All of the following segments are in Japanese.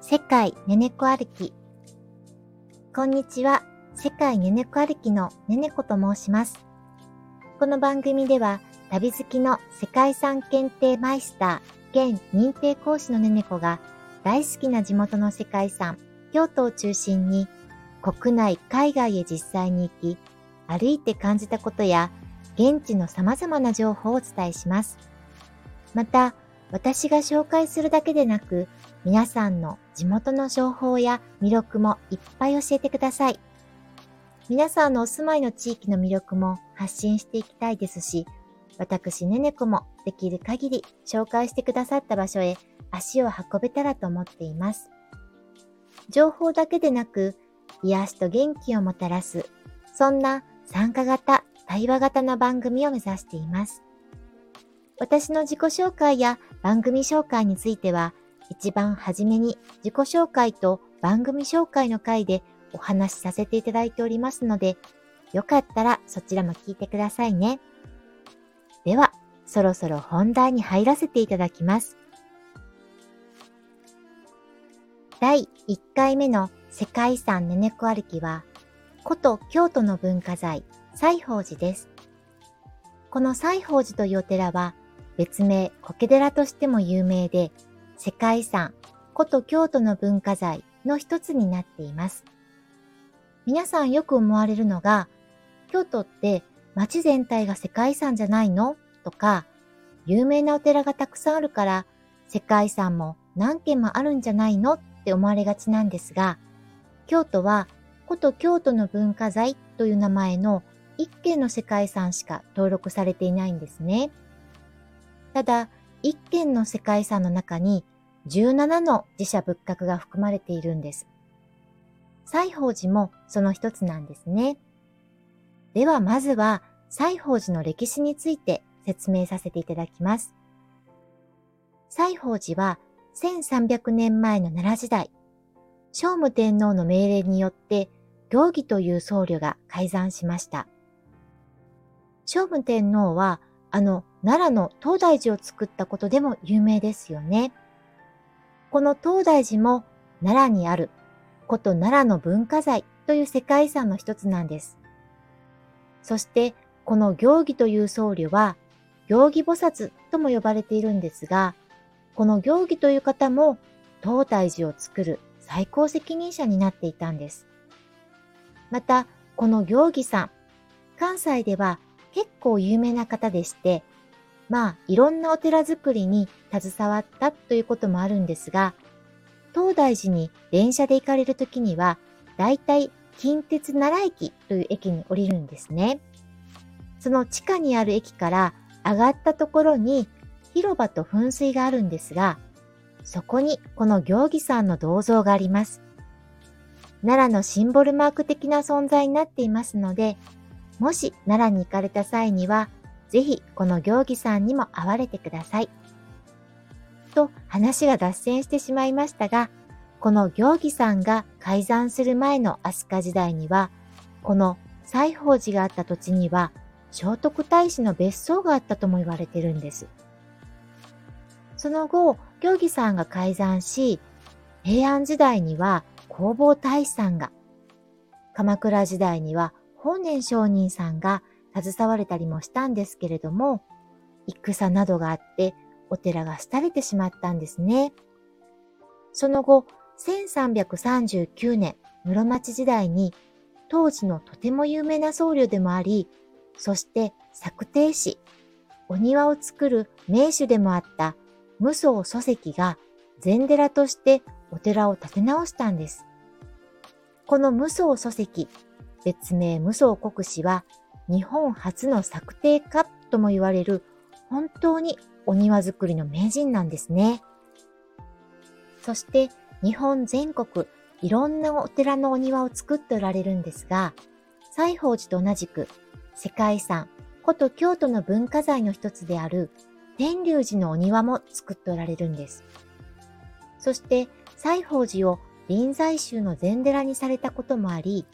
世界ねねこ歩き。こんにちは。世界ねねこ歩きのねねこと申します。この番組では、旅好きの世界遺産検定マイスター、現認定講師のねねこが、大好きな地元の世界遺産、京都を中心に、国内、海外へ実際に行き、歩いて感じたことや、現地の様々な情報をお伝えします。また、私が紹介するだけでなく、皆さんの地元の情報や魅力もいっぱい教えてください。皆さんのお住まいの地域の魅力も発信していきたいですし、私ねねこもできる限り紹介してくださった場所へ足を運べたらと思っています。情報だけでなく、癒しと元気をもたらす、そんな参加型、対話型の番組を目指しています。私の自己紹介や番組紹介については、一番初めに自己紹介と番組紹介の回でお話しさせていただいておりますので、よかったらそちらも聞いてくださいね。では、そろそろ本題に入らせていただきます。第1回目の世界遺産ねねこ歩きは、古都京都の文化財、西宝寺です。この西宝寺というお寺は、別名苔寺としても有名で、世界遺産、古都京都の文化財の一つになっています。皆さんよく思われるのが、京都って街全体が世界遺産じゃないの？とか、有名なお寺がたくさんあるから、世界遺産も何軒もあるんじゃないの？って思われがちなんですが、京都は古都京都の文化財という名前の一軒の世界遺産しか登録されていないんですね。ただ、一軒の世界遺産の中に17の自社仏閣が含まれているんです。西宝寺もその一つなんですね。ではまずは西宝寺の歴史について説明させていただきます。西宝寺は1300年前の奈良時代、聖武天皇の命令によって行義という僧侶が改ざんしました。聖武天皇はあの奈良の東大寺を作ったことでも有名ですよね。この東大寺も奈良にある古都奈良の文化財という世界遺産の一つなんです。そしてこの行義という僧侶は行義菩薩とも呼ばれているんですが、この行義という方も東大寺を作る最高責任者になっていたんです。また、この行義さん、関西では結構有名な方でして、まあ、いろんなお寺作りに携わったということもあるんですが、東大寺に電車で行かれるときには、だいたい近鉄奈良駅という駅に降りるんですね。その地下にある駅から上がったところに広場と噴水があるんですが、そこにこの行儀さんの銅像があります。奈良のシンボルマーク的な存在になっていますので、もし奈良に行かれた際には、ぜひこの行儀さんにも会われてください。と話が脱線してしまいましたが、この行儀さんが改ざんする前の飛鳥時代には、この西宝寺があった土地には、聖徳太子の別荘があったとも言われてるんです。その後、行儀さんが改ざんし、平安時代には弘法大師さんが、鎌倉時代には法然上人さんが携われたりもしたんですけれども、戦などがあってお寺が廃れてしまったんですね。その後、1339年室町時代に当時のとても有名な僧侶でもあり、そして作庭師、お庭を作る名手でもあった無双祖石が禅寺としてお寺を建て直したんです。この無双祖石、別名無双国師は日本初の作庭家とも言われる本当にお庭作りの名人なんですね。そして日本全国いろんなお寺のお庭を作っておられるんですが、西宝寺と同じく世界遺産古都京都の文化財の一つである天龍寺のお庭も作っておられるんです。そして西宝寺を臨済宗の禅寺にされたこともあり、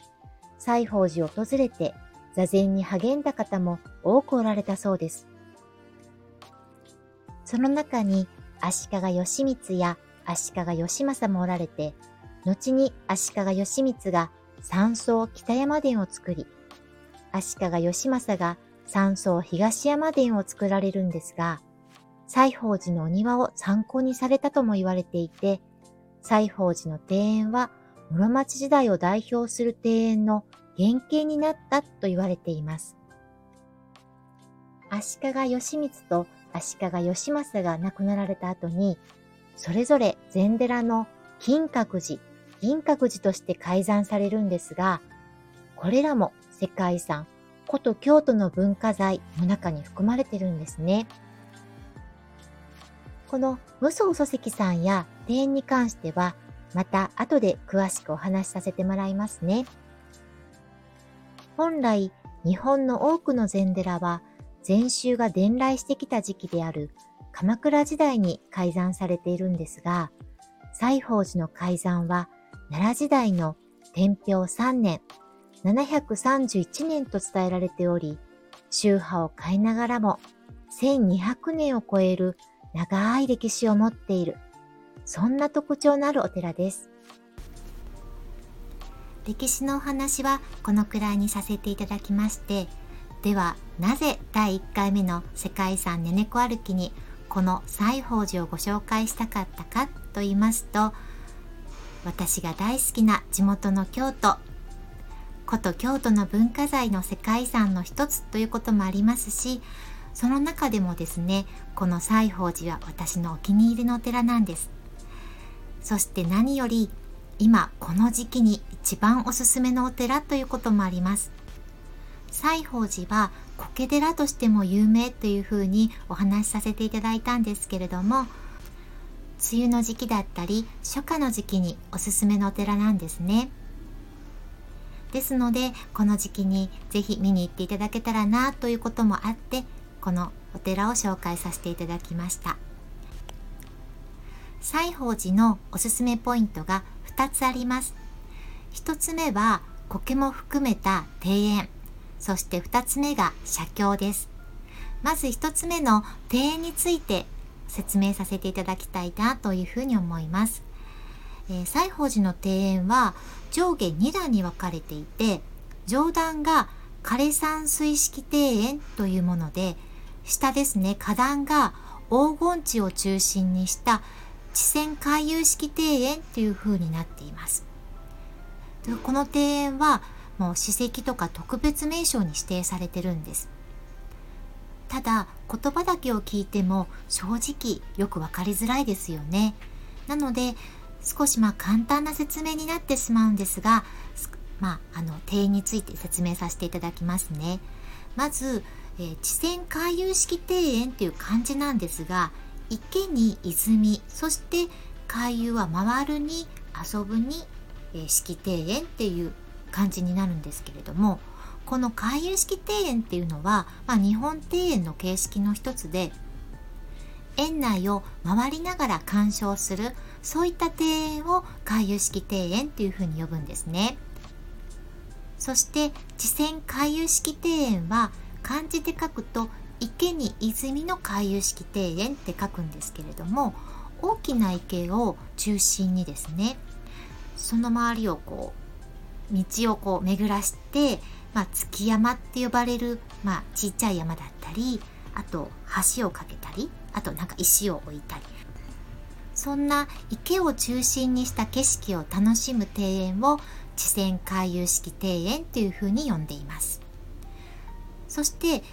西宝寺を訪れて座禅に励んだ方も多くおられたそうです。その中に足利義満や足利義政もおられて、後に足利義満が三層北山殿を作り、足利義政が三層東山殿を作られるんですが、西宝寺のお庭を参考にされたとも言われていて、西宝寺の庭園は室町時代を代表する庭園の原型になったと言われています。足利義満と足利義政が亡くなられた後に、それぞれ禅寺の金閣寺、銀閣寺として改ざんされるんですが、これらも世界遺産、古都京都の文化財の中に含まれてるんですね。この無双祖石さんや庭園に関しては、また後で詳しくお話しさせてもらいますね。本来、日本の多くの禅寺は、禅宗が伝来してきた時期である鎌倉時代に改ざんされているんですが、西宝寺の改ざんは奈良時代の天平3年、731年と伝えられており、宗派を変えながらも1200年を超える長い歴史を持っている、そんな特徴のあるお寺です。歴史のお話はこのくらいにさせていただきまして、ではなぜ第1回目の世界遺産ねねこ歩きにこの西宝寺をご紹介したかったかと言いますと私が大好きな地元の京都古都京都の文化財の世界遺産の一つということもありますしその中でもですねこの西宝寺は私のお気に入りのお寺なんですそして何より今この時期に一番おすすめのお寺ということもあります。西宝寺は苔寺としても有名というふうにお話しさせていただいたんですけれども梅雨の時期だったり初夏の時期におすすめのお寺なんですね。ですのでこの時期にぜひ見に行っていただけたらなということもあってこのお寺を紹介させていただきました。西宝寺のおすすめポイントが2つあります。1つ目は苔も含めた庭園。そして2つ目が写経です。まず1つ目の庭園について説明させていただきたいなというふうに思います、えー、西宝寺の庭園は上下2段に分かれていて上段が枯山水式庭園というもので下ですね花壇が黄金地を中心にした地線回遊式庭園という風になっています。この庭園はもう史跡とか特別名称に指定されてるんです。ただ言葉だけを聞いても正直よく分かりづらいですよね。なので少しまあ簡単な説明になってしまうんですがまあ、あの庭園について説明させていただきますね。まず、えー、地線回遊式庭園っていう漢字なんですが池に泉そして回遊は回るに遊ぶに、えー、式庭園っていう感じになるんですけれどもこの回遊式庭園っていうのは、まあ、日本庭園の形式の一つで園内を回りながら鑑賞するそういった庭園を回遊式庭園っていうふうに呼ぶんですね。そして地線回遊式庭園は漢字で書くと池に泉の回遊式庭園って書くんですけれども大きな池を中心にですねその周りをこう道をこう巡らして、まあ、月山って呼ばれる、まあ、ちっちゃい山だったりあと橋を架けたりあとなんか石を置いたり。そんな池を中心にした景色を楽しむ庭園を地線回遊式庭園というふうに呼んでいます。そして、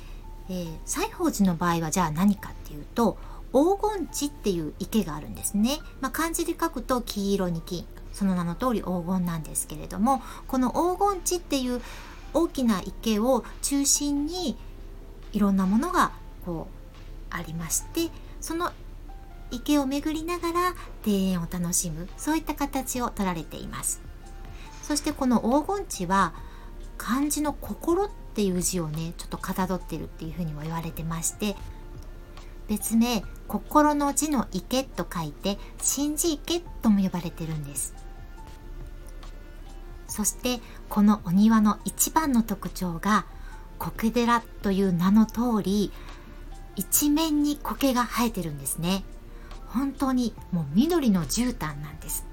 えー、西宝寺の場合はじゃあ何かっていうと黄金地っていう池があるんですね、まあ、漢字で書くと黄色に金。その名の通り黄金なんですけれどもこの黄金地っていう大きな池を中心にいろんなものがこうありましてその池を巡りながら庭園を楽しむそういった形を取られています。そしてこの黄金地は漢字の心っていう字をねちょっとかたどってるっていうふうにも言われてまして別名心の字の池と書いて新字池とも呼ばれてるんです。そしてこのお庭の一番の特徴が苔寺という名の通り一面に苔が生えてるんですね。本当にもう緑の絨毯なんです。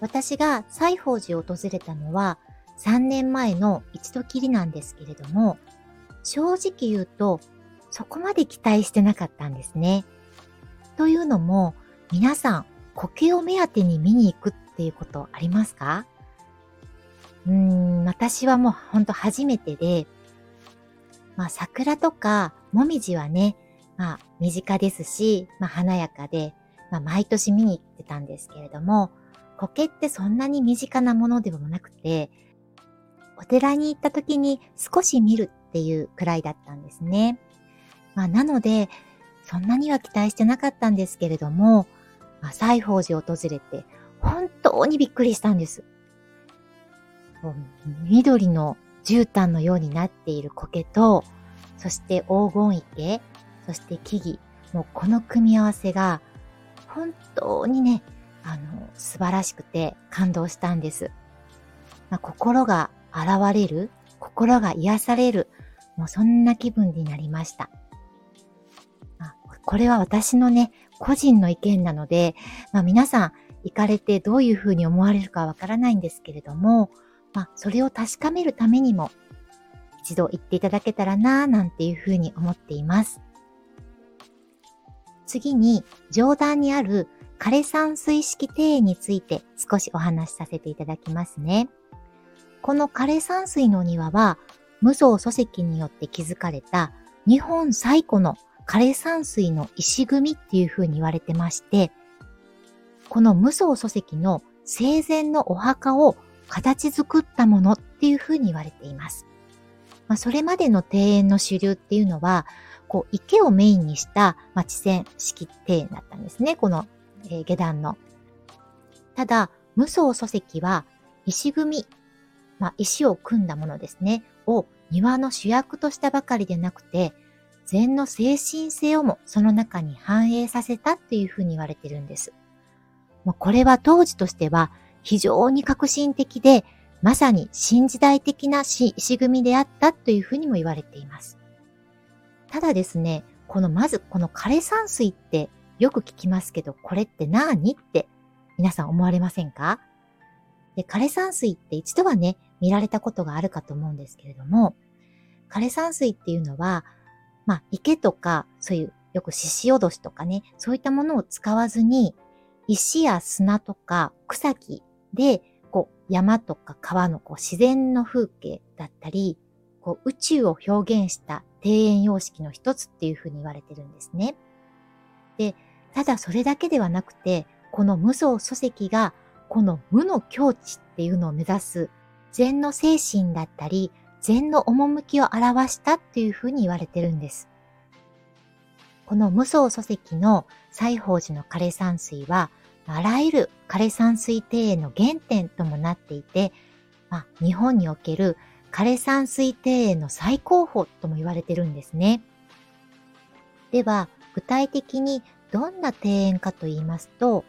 私が西宝寺を訪れたのは3年前の一度きりなんですけれども正直言うとそこまで期待してなかったんですね。というのも皆さん苔を目当てに見に行くっていうことありますか？うーん、私はもうほんと初めてで、まあ桜とかもみじはね、まあ身近ですし、まあ華やかで、まあ毎年見に行ってたんですけれども、苔ってそんなに身近なものでもなくて、お寺に行った時に少し見るっていうくらいだったんですね。まあなので、そんなには期待してなかったんですけれども、まあ、西宝寺を訪れて本当にびっくりしたんです。緑の絨毯のようになっている苔と、そして黄金池、そして木々、もうこの組み合わせが本当にね、あの、素晴らしくて感動したんです。まあ、心が現れる、心が癒される、もうそんな気分になりました。あ、これは私のね、個人の意見なので、まあ、皆さん行かれてどういうふうに思われるかわからないんですけれども、まあ、それを確かめるためにも、一度行っていただけたらなぁなんていうふうに思っています。次に、上段にある枯山水式庭園について少しお話しさせていただきますね。この枯山水の庭は、無双祖石によって築かれた日本最古の枯山水の石組みっていう風に言われてまして、この無双祖石の生前のお墓を形作ったものっていう風に言われています。まあ、それまでの庭園の主流っていうのは、こう池をメインにした、まあ、地線式庭園だったんですね、この、えー、下段の。ただ、無双祖石は石組み、まあ、石を組んだものですね、を庭の主役としたばかりでなくて、禅の精神性をもその中に反映させたっていうふうに言われてるんです。もうこれは当時としては非常に革新的で、まさに新時代的な石組みであったというふうにも言われています。ただですね、このまずこの枯山水ってよく聞きますけど、これって何って皆さん思われませんか？で枯山水って一度はね、見られたことがあるかと思うんですけれども、枯山水っていうのは、まあ、池とか、そういう、よく獅子おどしとかね、そういったものを使わずに、石や砂とか草木で、こう、山とか川のこう自然の風景だったり、こう、宇宙を表現した庭園様式の一つっていうふうに言われてるんですね。で、ただそれだけではなくて、この無双書籍が、この無の境地っていうのを目指す禅の精神だったり、禅の趣を表したっていうふうに言われてるんです。この無双祖石の西宝寺の枯山水は、あらゆる枯山水庭園の原点ともなっていて、まあ、日本における枯山水庭園の最高峰とも言われてるんですね。では、具体的にどんな庭園かと言いますと、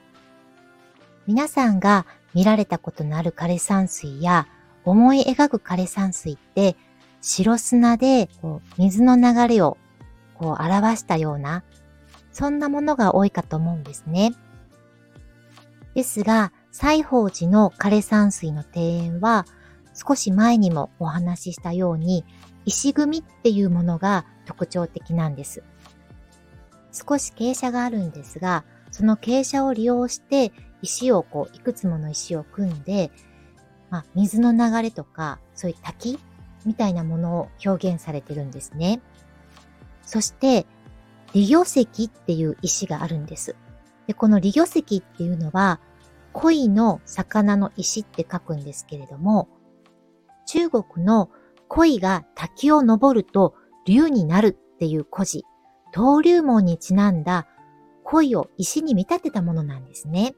皆さんが見られたことのある枯山水や思い描く枯山水って、白砂でこう水の流れをこう表したような、そんなものが多いかと思うんですね。ですが、西宝寺の枯山水の庭園は、少し前にもお話ししたように、石組みっていうものが特徴的なんです。少し傾斜があるんですが、その傾斜を利用して石をこう、いくつもの石を組んで、まあ、水の流れとか、そういう滝みたいなものを表現されてるんですね。そして、利魚石っていう石があるんです。で、この利魚石っていうのは、鯉の魚の石って書くんですけれども、中国の鯉が滝を登ると竜になるっていう古事、登竜門にちなんだ鯉を石に見立てたものなんですね。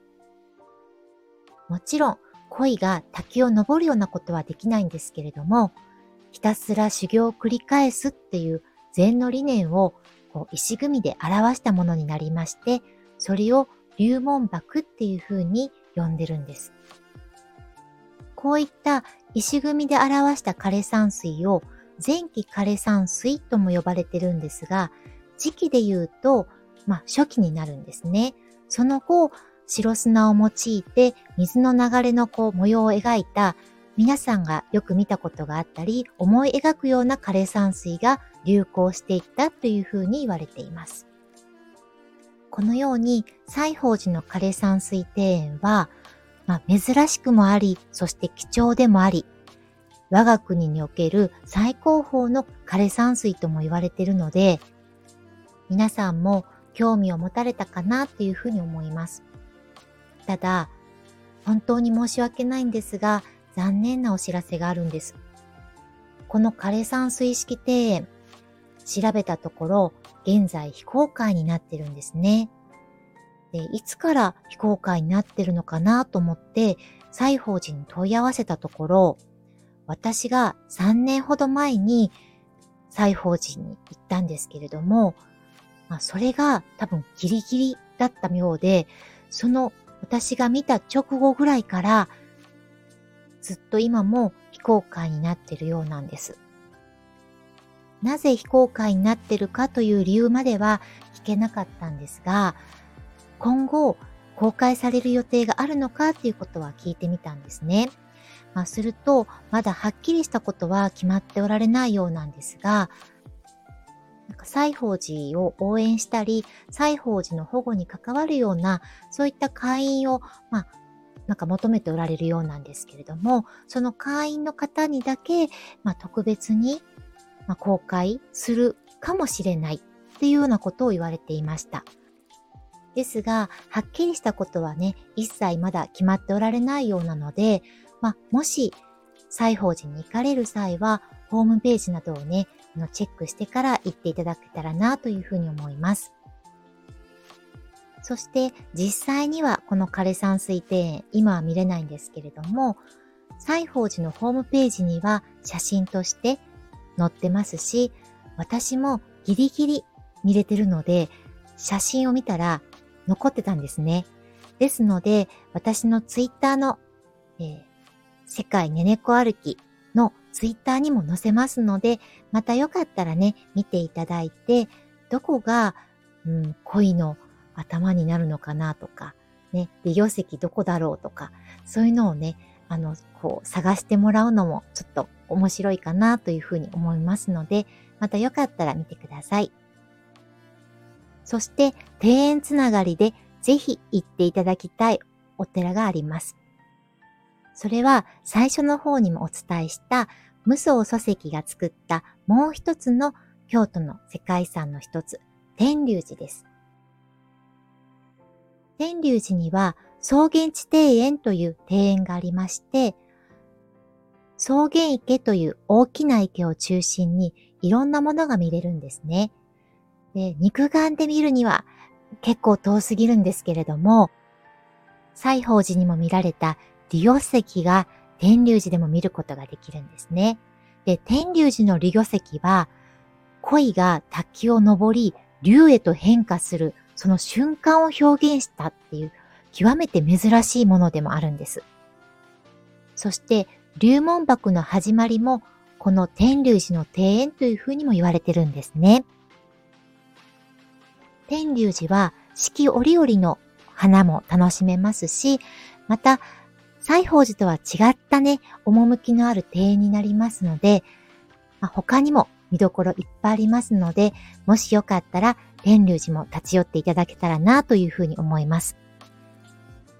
もちろん、恋が滝を登るようなことはできないんですけれども、ひたすら修行を繰り返すっていう禅の理念をこう石組みで表したものになりまして、それを龍門幕っていう風に呼んでるんです。こういった石組みで表した枯山水を前期枯山水とも呼ばれてるんですが、時期で言うと、まあ、初期になるんですね。その後、白砂を用いて水の流れのこう模様を描いた皆さんがよく見たことがあったり思い描くような枯山水が流行していったというふうに言われています。このように西宝寺の枯山水庭園は、まあ、珍しくもあり、そして貴重でもあり、我が国における最高峰の枯山水とも言われているので、皆さんも興味を持たれたかなというふうに思います。ただ、本当に申し訳ないんですが、残念なお知らせがあるんです。この枯山水式庭園、調べたところ、現在非公開になってるんですね。で、いつから非公開になってるのかなと思って、西宝寺に問い合わせたところ、私が3年ほど前に西宝寺に行ったんですけれども、まあ、それが多分ギリギリだったようで、その私が見た直後ぐらいから、ずっと今も非公開になっているようなんです。なぜ非公開になってるかという理由までは聞けなかったんですが、今後公開される予定があるのかっていうことは聞いてみたんですね。まあ、すると、まだはっきりしたことは決まっておられないようなんですが、なんか西宝寺を応援したり、西宝寺の保護に関わるような、そういった会員を、まあ、なんか求めておられるようなんですけれども、その会員の方にだけ、まあ、特別にまあ、公開するかもしれないっていうようなことを言われていました。ですが、はっきりしたことはね、一切まだ決まっておられないようなので、まあ、もし、西宝寺に行かれる際は、ホームページなどをね、のチェックしてから行っていただけたらなというふうに思います。そして実際にはこの枯山水庭園、今は見れないんですけれども、西宝寺のホームページには写真として載ってますし、私もギリギリ見れてるので、写真を見たら残ってたんですね。ですので、私のツイッターの、えー、世界ねねこ歩きのツイッターにも載せますので、またよかったらね、見ていただいて、どこが、うん、恋の頭になるのかなとか、ね、利用石どこだろうとか、そういうのをね、あの、こう、探してもらうのもちょっと面白いかなというふうに思いますので、またよかったら見てください。そして、庭園つながりでぜひ行っていただきたいお寺があります。それは最初の方にもお伝えした無双祖石が作ったもう一つの京都の世界遺産の一つ、天龍寺です。天龍寺には草原地庭園という庭園がありまして、草原池という大きな池を中心にいろんなものが見れるんですね。で肉眼で見るには結構遠すぎるんですけれども、西宝寺にも見られた利魚石が天龍寺でも見ることができるんですね。で、天龍寺の利魚石は、鯉が滝を登り、竜へと変化する、その瞬間を表現したっていう極めて珍しいものでもあるんです。そして、龍門幕の始まりも、この天龍寺の庭園というふうにも言われてるんですね。天龍寺は四季折々の花も楽しめますし、また、西宝寺とは違ったね、趣のある庭園になりますので、まあ、他にも見どころいっぱいありますので、もしよかったら天龍寺も立ち寄っていただけたらなというふうに思います。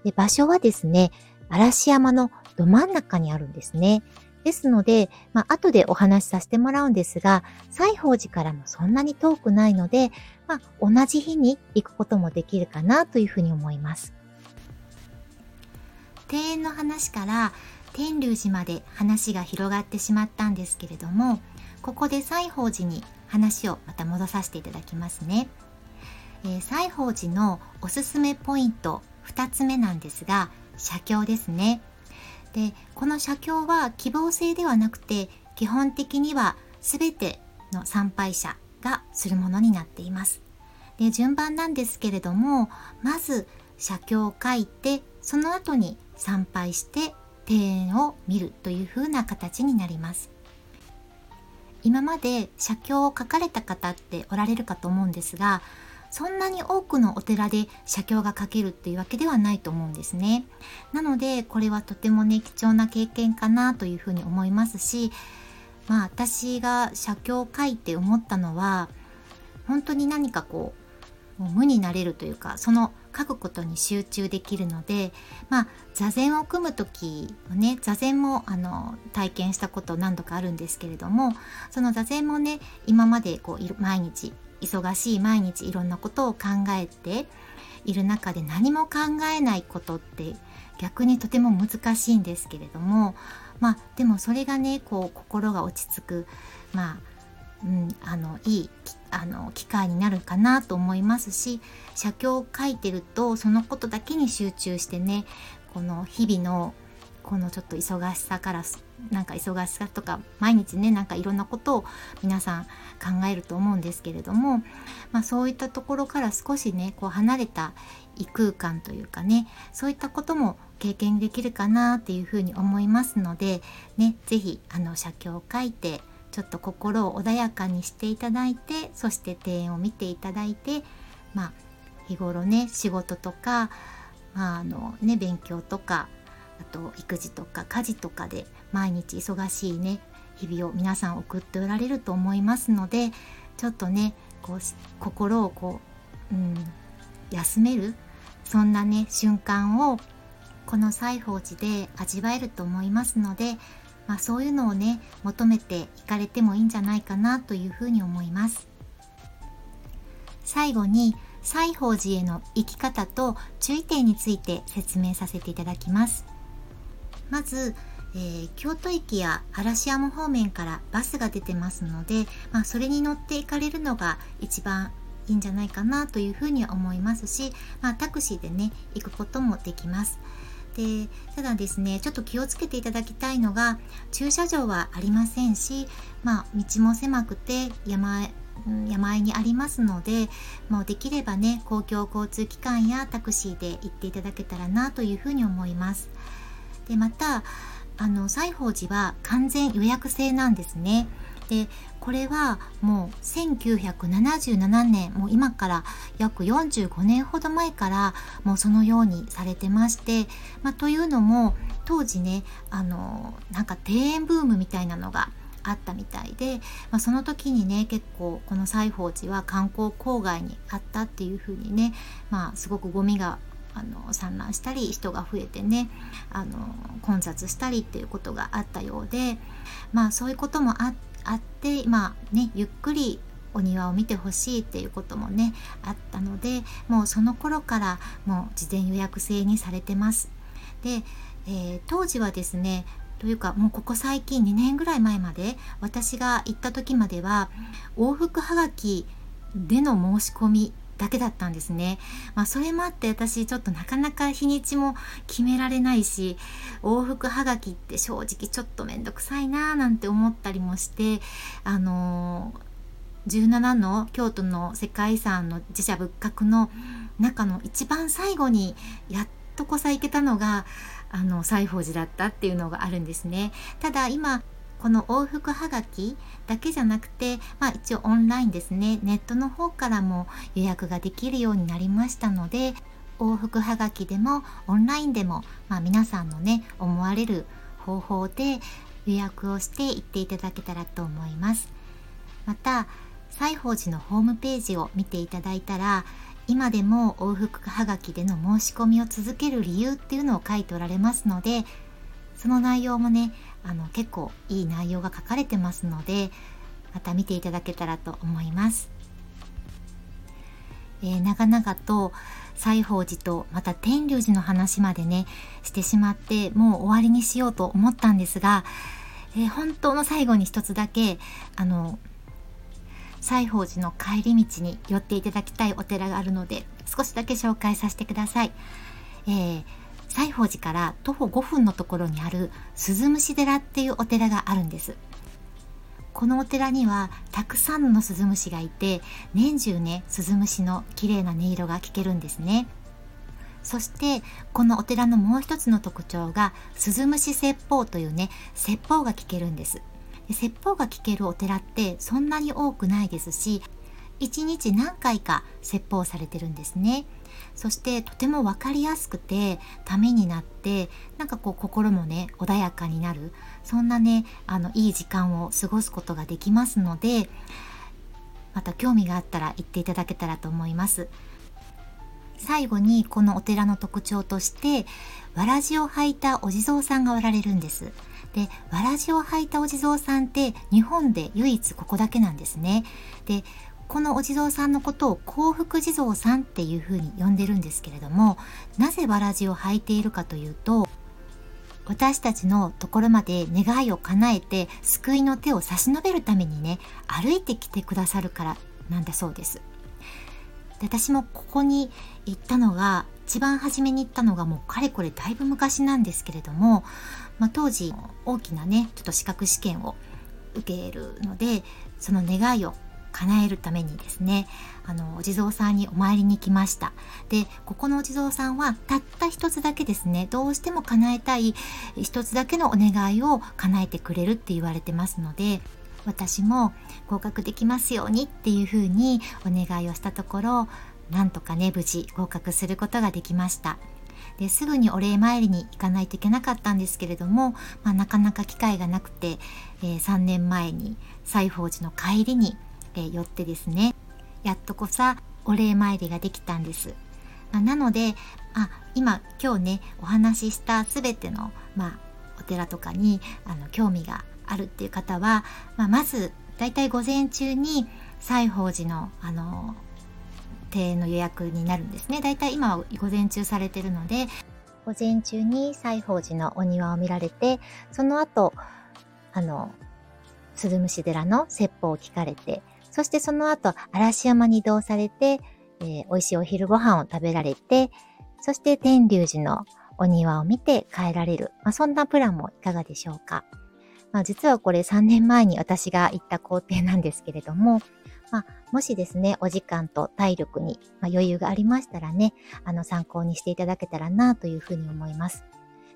で場所はですね、嵐山のど真ん中にあるんですね。ですので、まあ、後でお話しさせてもらうんですが、西宝寺からもそんなに遠くないので、まあ、同じ日に行くこともできるかなというふうに思います。庭園の話から天龍寺まで話が広がってしまったんですけれども、ここで西宝寺に話をまた戻させていただきますね。えー、西宝寺のおすすめポイント2つ目なんですが写経ですねでこの写経は希望制ではなくて基本的には全ての参拝者がするものになっていますで順番なんですけれどもまず写経を書いてその後に参拝して庭園を見るという風な形になります今まで写経を書かれた方っておられるかと思うんですがそんなに多くのお寺で写経が書けるっていうわけではないと思うんですね。なのでこれはとてもね貴重な経験かなというふうに思いますしまあ私が写経を書いて思ったのは本当に何かこうう無になれるというかその書くことに集中できるのでまあ座禅を組む時はね座禅もあの体験したこと何度かあるんですけれどもその座禅もね今までこう毎日忙しい毎日いろんなことを考えている中で何も考えないことって逆にとても難しいんですけれどもまあでもそれがねこう心が落ち着くまあ、うん、あのいいあの機会になるかなと思いますし写経を書いてるとそのことだけに集中してねこの日々のこのちょっと忙しさからなんか忙しさとか毎日ねなんかいろんなことを皆さん考えると思うんですけれども、まあ、そういったところから少しねこう離れた異空間というかねそういったことも経験できるかなっていうふうに思いますのでね是非あの写経を書いてちょっと心を穏やかにしていただいてそして庭園を見ていただいてまあ日頃ね仕事とか、まああのね、勉強とかあと育児とか家事とかで毎日忙しいね日々を皆さん送っておられると思いますのでちょっとねこう心をこう、うん、休めるそんなね瞬間をこの西宝寺で味わえると思いますので、まあ、そういうのをね求めていかれてもいいんじゃないかなというふうに思います最後に西宝寺への行き方と注意点について説明させていただきますまず、えー、京都駅や嵐山方面からバスが出てますので、まあ、それに乗って行かれるのが一番いいんじゃないかなというふうに思いますし、まあ、タクシーでね行くこともできます。でただですねちょっと気をつけていただきたいのが駐車場はありませんし、まあ、道も狭くて山山あいにありますのでもうできればね公共交通機関やタクシーで行っていただけたらなというふうに思います。でまたあの西宝寺は完全予約制なんですね。でこれはもう1977年もう今から約45年ほど前からもうそのようにされてまして、まあ、というのも当時ねあのなんか庭園ブームみたいなのがあったみたいで、まあ、その時にね結構この西宝寺は観光郊外にあったっていう風にねまあすごくゴミがあの散乱したり人が増えてねあの混雑したりっていうことがあったようでまあそういうこともあってまあねゆっくりお庭を見てほしいっていうこともねあったのでもうその頃からもう事前予約制にされてます。で、えー、当時はですねというかもうここ最近2年ぐらい前まで私が行った時までは往復はがきでの申し込みだけだったんですね。まあ、それもあって私ちょっとなかなか日にちも決められないし往復はがきって正直ちょっと面倒くさいなーなんて思ったりもしてあのー、17の京都の世界遺産の自社仏閣の中の一番最後にやっとこさ行けたのがあの西宝寺だったっていうのがあるんですね。ただ今この往復はがきだけじゃなくて、まあ、一応オンラインですね。ネットの方からも予約ができるようになりましたので往復はがきでもオンラインでも、まあ、皆さんのね思われる方法で予約をして行っていただけたらと思います。また西宝寺のホームページを見ていただいたら今でも往復はがきでの申し込みを続ける理由っていうのを書いておられますのでその内容もねあの結構いい内容が書かれてますのでまた見ていただけたらと思います。えー、長々と西宝寺とまた天龍寺の話までねしてしまってもう終わりにしようと思ったんですが、えー、本当の最後に一つだけあの西宝寺の帰り道に寄っていただきたいお寺があるので少しだけ紹介させてください。えー西宝寺から徒歩5分のところにある鈴虫寺っていうお寺があるんです。このお寺にはたくさんのスズムシがいて年中ねスズムシの綺麗な音色が聞けるんですね。そしてこのお寺のもう一つの特徴がスズムシ説法というね説法が聞けるんです。で説法が聞けるお寺ってそんなに多くないですし1日何回か説法されてるんですね。そしてとても分かりやすくてためになってなんかこう心もね穏やかになるそんなねあのいい時間を過ごすことができますのでまた興味があったら行っていただけたらと思います。最後にこのお寺の特徴としてわらじを履いたお地蔵さんがおられるんです。でわらじを履いたお地蔵さんって日本で唯一ここだけなんですね。でこのお地蔵さんのことを幸福地蔵さんっていうふうに呼んでるんですけれどもなぜわらじを履いているかというと私たちのところまで願いを叶えて救いの手を差し伸べるためにね歩いてきてくださるからなんだそうです。で私もここに行ったのが一番初めに行ったのがもうかれこれだいぶ昔なんですけれども、まあ、当時大きなねちょっと資格試験を受けるのでその願いを叶えるためにですねあのお地蔵さんにお参りに来ました。でここのお地蔵さんはたった一つだけですねどうしても叶えたい一つだけのお願いを叶えてくれるって言われてますので私も合格できますようにっていうふうにお願いをしたところなんとかね無事合格することができました。ですぐにお礼参りに行かないといけなかったんですけれども、まあ、なかなか機会がなくて、えー、3年前に西宝寺の帰りにえ寄ってですねやっとこさお礼参りができたんです。まあ、なのであ今今日ねお話しした全ての、まあ、お寺とかにあの興味があるっていう方は、まあ、まずだいたい午前中に西宝寺のあの庭園の予約になるんですね。だいたい今は午前中されてるので午前中に西宝寺のお庭を見られてその後あの鶴虫寺の説法を聞かれてそしてその後、嵐山に移動されて、えー、美味しいお昼ご飯を食べられて、そして天龍寺のお庭を見て帰られる。まあ、そんなプランもいかがでしょうか。まあ、実はこれ3年前に私が行った工程なんですけれども、まあ、もしですね、お時間と体力に、余裕がありましたらね、あの参考にしていただけたらなというふうに思います。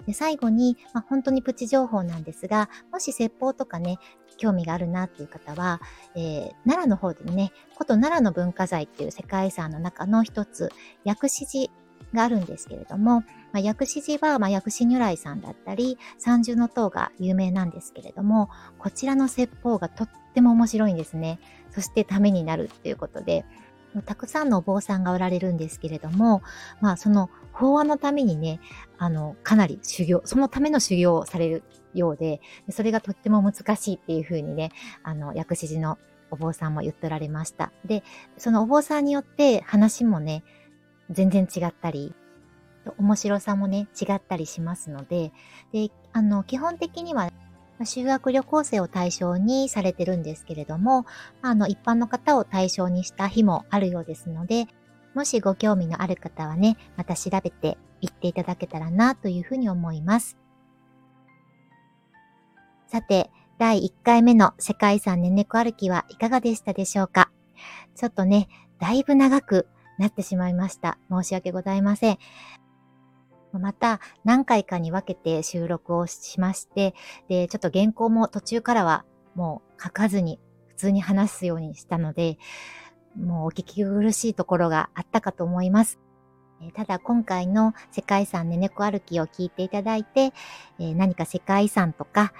で最後に、まあ、本当にプチ情報なんですが、もし説法とかね、興味があるなっていう方は、えー、奈良の方でね、古都奈良の文化財っていう世界遺産の中の一つ、薬師寺があるんですけれども、まあ、薬師寺は、まあ、薬師如来さんだったり、三重の塔が有名なんですけれども、こちらの説法がとっても面白いんですね。そしてためになるっていうことで、たくさんのお坊さんがおられるんですけれども、まあその法話のためにね、あの、かなり修行、そのための修行をされるようで、それがとっても難しいっていうふうにね、あの、薬師寺のお坊さんも言っておられました。で、そのお坊さんによって話もね、全然違ったり、面白さもね、違ったりしますので、で、あの、基本的には修学旅行生を対象にされてるんですけれども、あの、一般の方を対象にした日もあるようですので、もしご興味のある方はね、また調べて行っていただけたらなというふうに思います。さて、第1回目の世界遺産ねねこ歩きはいかがでしたでしょうか？ちょっとね、だいぶ長くなってしまいました。申し訳ございません。また何回かに分けて収録をしまして、で、ちょっと原稿も途中からはもう書かずに普通に話すようにしたので、もうお聞き苦しいところがあったかと思います。ただ今回の世界遺産ねねこ歩きを聞いていただいて、何か世界遺産とか、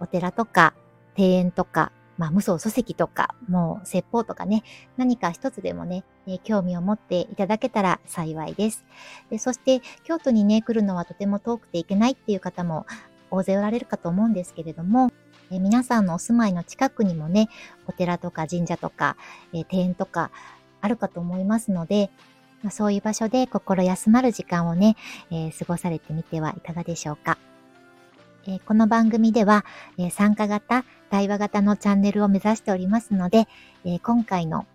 お寺とか庭園とかまあ、無双書籍とか、もう説法とかね、何か一つでもね、え興味を持っていただけたら幸いですで。そして、京都にね、来るのはとても遠くて行けないっていう方も大勢おられるかと思うんですけれども、え皆さんのお住まいの近くにもね、お寺とか神社とか、え庭園とかあるかと思いますので、まそういう場所で心休まる時間をね、えー、過ごされてみてはいかがでしょうか。えこの番組では、え参加型、対話型のチャンネルを目指しておりますので、え今回の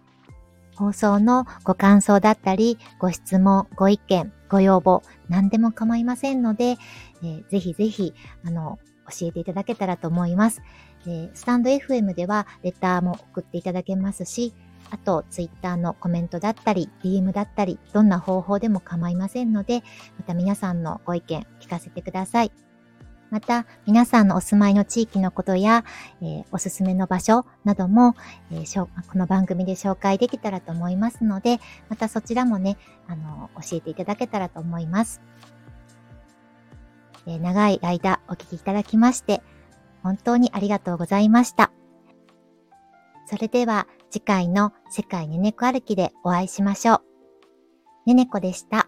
放送のご感想だったり、ご質問、ご意見、ご要望、何でも構いませんので、えー、ぜひぜひ、あの、教えていただけたらと思います。え、スタンド FM ではレターも送っていただけますし、あと、ツイッターのコメントだったり、DM だったり、どんな方法でも構いませんので、また皆さんのご意見聞かせてください。また、皆さんのお住まいの地域のことや、えー、おすすめの場所なども、えー、この番組で紹介できたらと思いますので、またそちらもね、あの、教えていただけたらと思います。えー、長い間お聞きいただきまして、本当にありがとうございました。それでは次回の世界ねねこ歩きでお会いしましょう。ねねこでした。